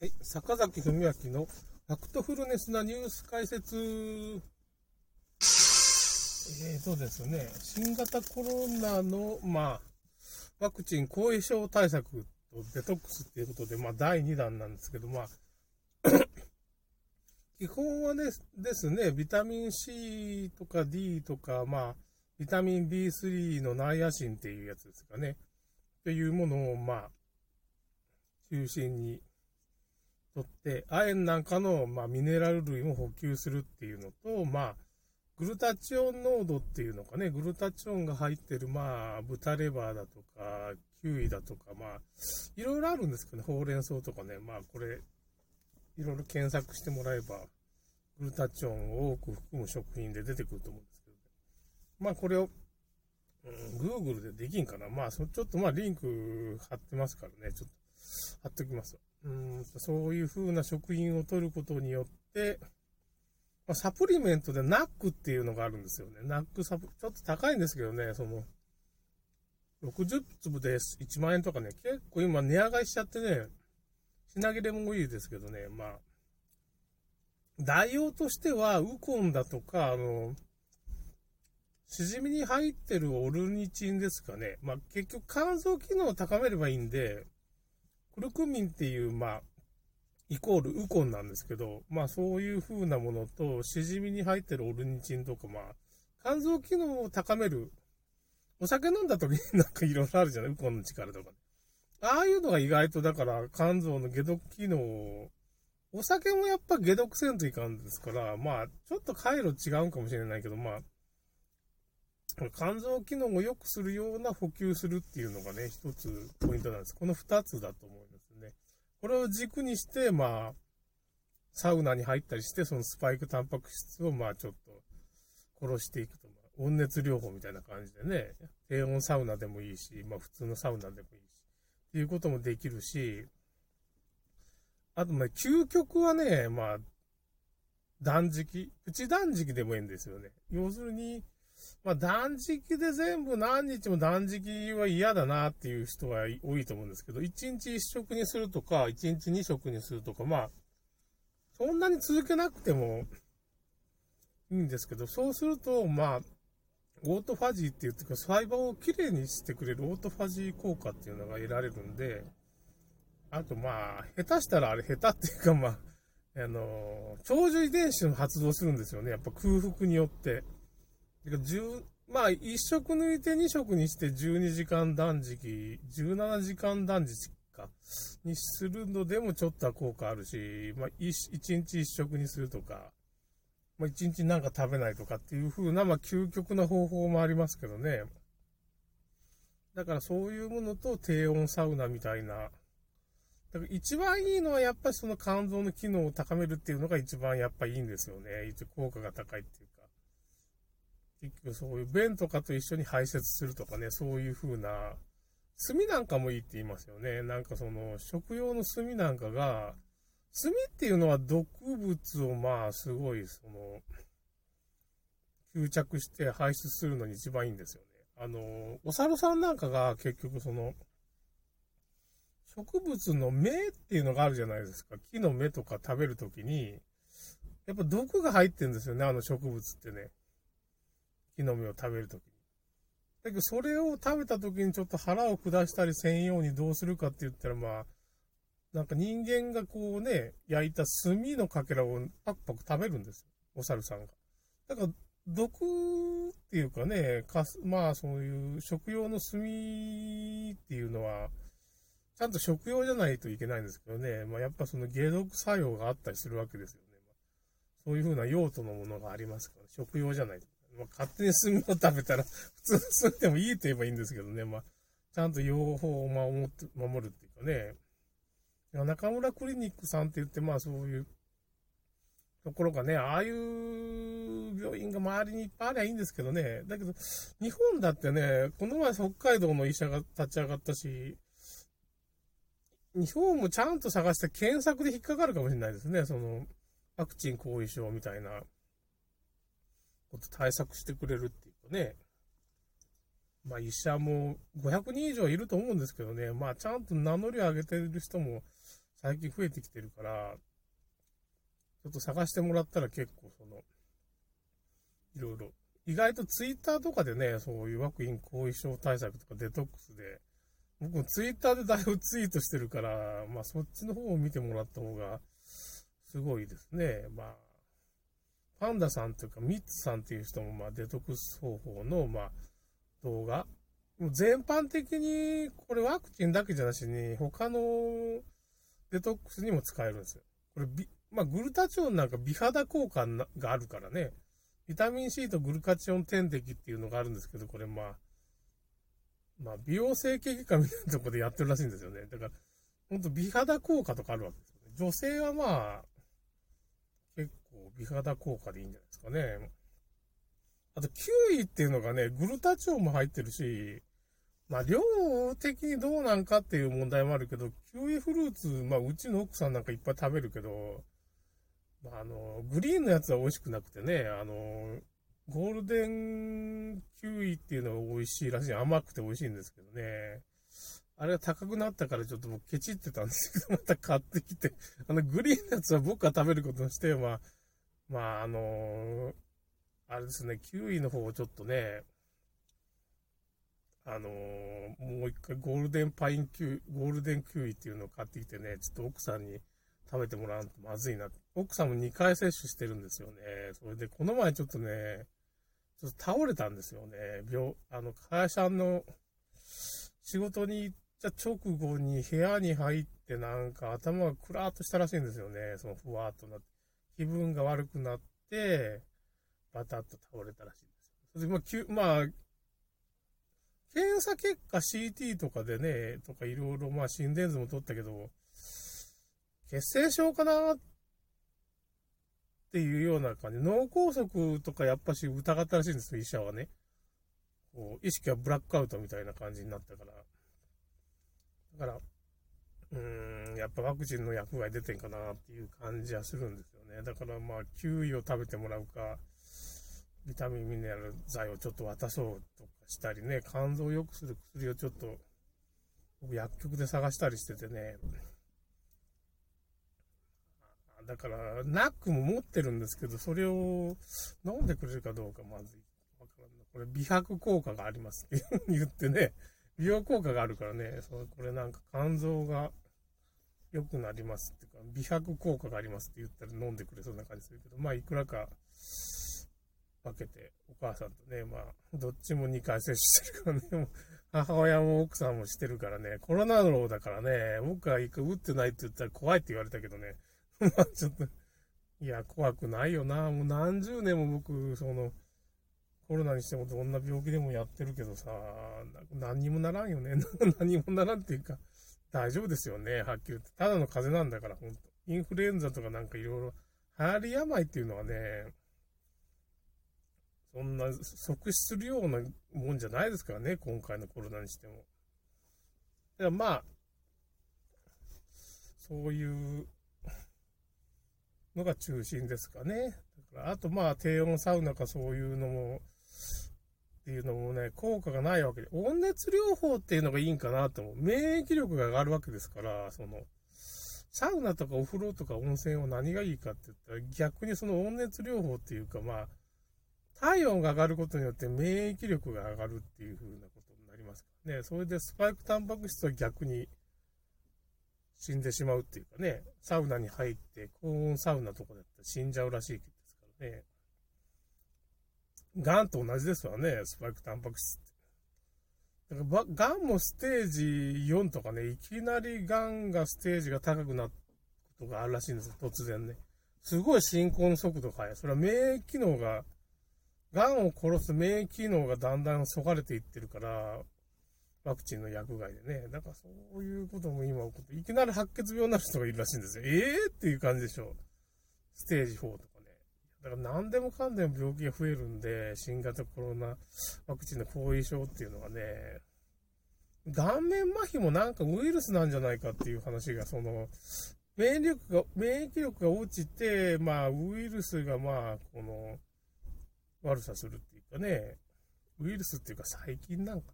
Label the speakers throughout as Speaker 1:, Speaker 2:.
Speaker 1: はい、坂崎文明のファクトフルネスなニュース解説。えーとですね、新型コロナの、まあ、ワクチン後遺症対策とデトックスっていうことで、まあ、第2弾なんですけど、まあ、基本はね、ですね、ビタミン C とか D とか、まあ、ビタミン B3 のナイアシンっていうやつですかね。っていうものを、まあ、中心にとって、亜鉛なんかの、まあ、ミネラル類も補給するっていうのと、まあ、グルタチオン濃度っていうのかね、グルタチオンが入ってる、まあ、豚レバーだとか、キウイだとか、まあ、いろいろあるんですけどね、ほうれん草とかね、まあ、これ、いろいろ検索してもらえば、グルタチオンを多く含む食品で出てくると思うんですけど、ね、まあ、これを、うん、Google でできんかな。まあ、ちょっとまあ、リンク貼ってますからね、ちょっと貼っておきます。うんそういう風な食品を取ることによって、まあ、サプリメントでナックっていうのがあるんですよね。ナックサプ、ちょっと高いんですけどね、その、60粒で1万円とかね、結構今値上がりしちゃってね、品切れもいいですけどね、まあ、代用としては、ウコンだとか、あの、しじみに入ってるオルニチンですかね。まあ、結局肝臓機能を高めればいいんで、ルクミンっていう、まあ、イコールウコンなんですけど、まあそういう風なものと、しじみに入ってるオルニチンとか、まあ、肝臓機能を高める、お酒飲んだ時になんかいろいろあるじゃない？ウコンの力とか。ああいうのが意外とだから肝臓の解毒機能を、お酒もやっぱ解毒せんといかんですから、まあ、ちょっと回路違うかもしれないけど、まあ、肝臓機能を良くするような補給するっていうのがね、一つポイントなんです。この二つだと思いますね。これを軸にして、まあ、サウナに入ったりして、そのスパイクタンパク質をまあちょっと殺していくと、ま、温熱療法みたいな感じでね、低温サウナでもいいし、まあ普通のサウナでもいいし、っていうこともできるし、あとまあ究極はね、まあ、断食、プチ断食でもいいんですよね。要するに、まあ、断食で全部何日も断食は嫌だなっていう人は多いと思うんですけど、1日1食にするとか、1日2食にするとか、まあ、そんなに続けなくてもいいんですけど、そうすると、まあ、オートファジーって言ってか、細胞をきれいにしてくれるオートファジー効果っていうのが得られるんで、あとまあ、下手したらあれ下手っていうかまあ、あの、長寿遺伝子の発動するんですよね。やっぱ空腹によって。まあ、1食抜いて2食にして12時間断食、17時間断食か、にするのでもちょっとは効果あるし、まあ1、1日1食にするとか、まあ、1日なんか食べないとかっていう風な、まあ、究極な方法もありますけどね。だからそういうものと低温サウナみたいな。だから一番いいのはやっぱりその肝臓の機能を高めるっていうのが一番やっぱいいんですよね。一応効果が高いっていうか結局そういう便とかと一緒に排泄するとかね、そういう風な、炭なんかもいいって言いますよね。なんかその、食用の炭なんかが、炭っていうのは毒物をまあ、すごい、その、吸着して排出するのに一番いいんですよね。あの、お猿さんなんかが結局その、植物の芽っていうのがあるじゃないですか。木の芽とか食べるときに、やっぱ毒が入ってるんですよね、あの植物ってね。木の実を食べるときに。だけど、それを食べたときにちょっと腹を下したりせんようにどうするかって言ったら、まあ、なんか人間がこうね、焼いた炭のかけらをパクパク食べるんですよ。お猿さんが。だから、毒っていうかね、かすまあそういう食用の炭っていうのは、ちゃんと食用じゃないといけないんですけどね、まあやっぱその解毒作用があったりするわけですよね。ま、そういうふうな用途のものがありますから、食用じゃないと。まあ、勝手に炭を食べたら、普通の炭でもいいと言えばいいんですけどね、まあ、ちゃんと用法を守って、守るっていうかね、中村クリニックさんって言って、まあそういうところがね、ああいう病院が周りにいっぱいありゃいいんですけどね、だけど、日本だってね、この前北海道の医者が立ち上がったし、日本もちゃんと探して検索で引っかかるかもしれないですね、その、ワクチン後遺症みたいな。こと対策してくれるっていうかね、まあ医者も500人以上いると思うんですけどね、まあちゃんと名乗りを上げてる人も最近増えてきてるから、ちょっと探してもらったら結構その、いろいろ、意外とツイッターとかでね、そういうワクチン後遺症対策とかデトックスで、僕もツイッターでだいぶツイートしてるから、まあそっちの方を見てもらった方がすごいですね。まあ、パンダさんというかミッツさんっていう人もまあデトックス方法のまあ動画、もう全般的にこれワクチンだけじゃなしに他のデトックスにも使えるんですよ。これまあ、グルタチオンなんか美肌効果があるからね、ビタミン C とグルカチオン点滴っていうのがあるんですけど、これまあ、まあ、美容整形外科みたいなとこでやってるらしいんですよね。だから、ほんと美肌効果とかあるわけですよね。女性はまあ、美肌効果でいいんじゃないですかね。あと、キウイっていうのがね、グルタチオンも入ってるし、まあ、量的にどうなんかっていう問題もあるけど、キウイフルーツ、まあ、うちの奥さんなんかいっぱい食べるけど、まあ、あの、グリーンのやつは美味しくなくてね、あの、ゴールデンキウイっていうのは美味しいらしい。甘くて美味しいんですけどね。あれが高くなったからちょっともうケチってたんですけど、また買ってきて、あの、グリーンのやつは僕が食べることにして、まあ、まあ、あのあれですね、キウイの方をちょっとね、あのもう一回ゴールデンパインキウイ、ゴールデンキウイっていうのを買ってきてね、ちょっと奥さんに食べてもらわんとまずいな。奥さんも2回接種してるんですよね。それで、この前ちょっとね、ちょっと倒れたんですよね。病、あの、会社の仕事に行った直後に部屋に入ってなんか頭がクラーっとしたらしいんですよね。そのふわーっとなって。気分が悪くなって、バタッと倒れたらしいんですよ。それで、まあ、まあ、検査結果 CT とかでね、とかいろいろ、まあ心電図も取ったけど、血栓症かなっていうような感じ。脳梗塞とかやっぱし疑ったらしいんですよ、医者はね。こう、意識はブラックアウトみたいな感じになったから。だから、うーん、やっぱワクチンの薬害出てんかなっていう感じはするんですよね。だからまあ、キウイを食べてもらうか、ビタミンミネラル剤をちょっと渡そうとかしたりね、肝臓を良くする薬をちょっと、薬局で探したりしててね、だから、ナックも持ってるんですけど、それを飲んでくれるかどうかまずわからんな。これ美白効果がありますって言ってね、美容効果があるからね、そこれなんか肝臓が良くなりますっていうか、美白効果がありますって言ったら飲んでくれそうな感じするけど、まあいくらか分けて、お母さんとね、まあ、どっちも2回接種してるからね、母親も奥さんもしてるからね、コロナのだからね、僕が打ってないって言ったら怖いって言われたけどね、まあちょっと、いや、怖くないよな。もう何十年も僕、その、コロナにしてもどんな病気でもやってるけどさ、何にもならんよね。何にもならんっていうか、大丈夫ですよね、はっきり言って。ただの風邪なんだから、ほんと。インフルエンザとかなんかいろいろ、流行り病っていうのはね、そんな即死するようなもんじゃないですからね、今回のコロナにしても。だからまあ、そういうのが中心ですかね。だからあとまあ低温サウナかそういうのも、っていうのもね、効果がないわけで、温熱療法っていうのがいいんかなと思う。免疫力が上がるわけですから、その、サウナとかお風呂とか温泉は何がいいかって言ったら、逆にその温熱療法っていうか、まあ、体温が上がることによって免疫力が上がるっていう風なことになりますからね。それでスパイクタンパク質は逆に死んでしまうっていうかね、サウナに入って高温サウナとかだったら死んじゃうらしいですからね。ガンと同じですわね、スパイクタンパク質って。だからガンもステージ4とかね、いきなりガンがステージが高くなったことがあるらしいんですよ、突然ね。すごい進行の速度が速い。それは免疫機能が、ガンを殺す免疫機能がだんだんそがれていってるから、ワクチンの薬害でね。だからそういうことも今起こって、いきなり白血病になる人がいるらしいんですよ。ええー、っていう感じでしょう。ステージ4とか。だから何でもかんでも病気が増えるんで、新型コロナワクチンの後遺症っていうのはね、顔面麻痺もなんかウイルスなんじゃないかっていう話が、その、免疫力が、免疫力が落ちて、まあ、ウイルスがまあ、この、悪さするっていうかね、ウイルスっていうか細菌なんか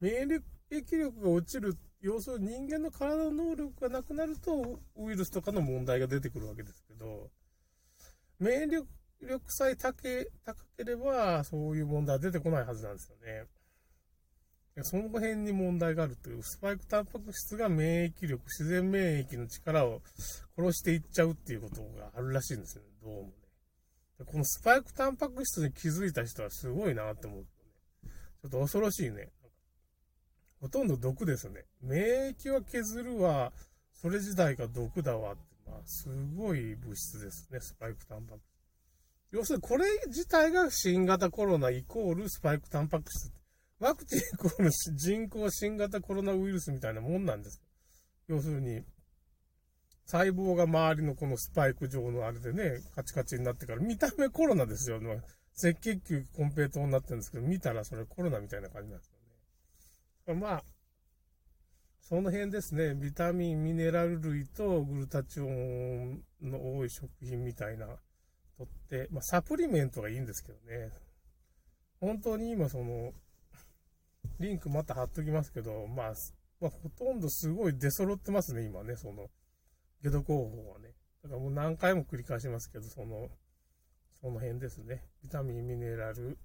Speaker 1: 免疫力が落ちる、要するに人間の体の能力がなくなると、ウイルスとかの問題が出てくるわけですけど、免疫力さえ高ければ、そういう問題は出てこないはずなんですよね。その辺に問題があるという、スパイクタンパク質が免疫力、自然免疫の力を殺していっちゃうっていうことがあるらしいんですよね、どうもね。このスパイクタンパク質に気づいた人はすごいなって思うね。ちょっと恐ろしいね。ほとんど毒ですね。免疫は削るわ、それ自体が毒だわって、まあ、すごい物質ですね、スパイクタンパク質。要するにこれ自体が新型コロナイコールスパイクタンパク質ワクチンイコール人工新型コロナウイルスみたいなもんなんです要するに、細胞が周りのこのスパイク状のあれでね、カチカチになってから、見た目コロナですよ。赤血球コンペイトになってるんですけど、見たらそれコロナみたいな感じなんです。まあ、その辺ですね、ビタミン、ミネラル類とグルタチオンの多い食品みたいな、とって、まあ、サプリメントがいいんですけどね。本当に今その、リンクまた貼っときますけど、まあ、まあ、ほとんどすごい出揃ってますね、今ね、その、ゲド候補はね。だからもう何回も繰り返しますけど、その、その辺ですね。ビタミン、ミネラル、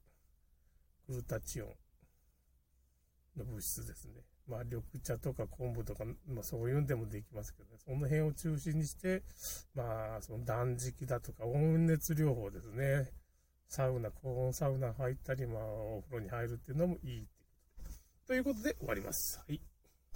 Speaker 1: グルタチオンの物質ですね。まあ、緑茶とか昆布とか、まあ、そういうんでもできますけどね。その辺を中心にして、まあ、その断食だとか、温熱療法ですね。サウナ、高温サウナ入ったり、まあ、お風呂に入るっていうのもいいということで終わります。はい。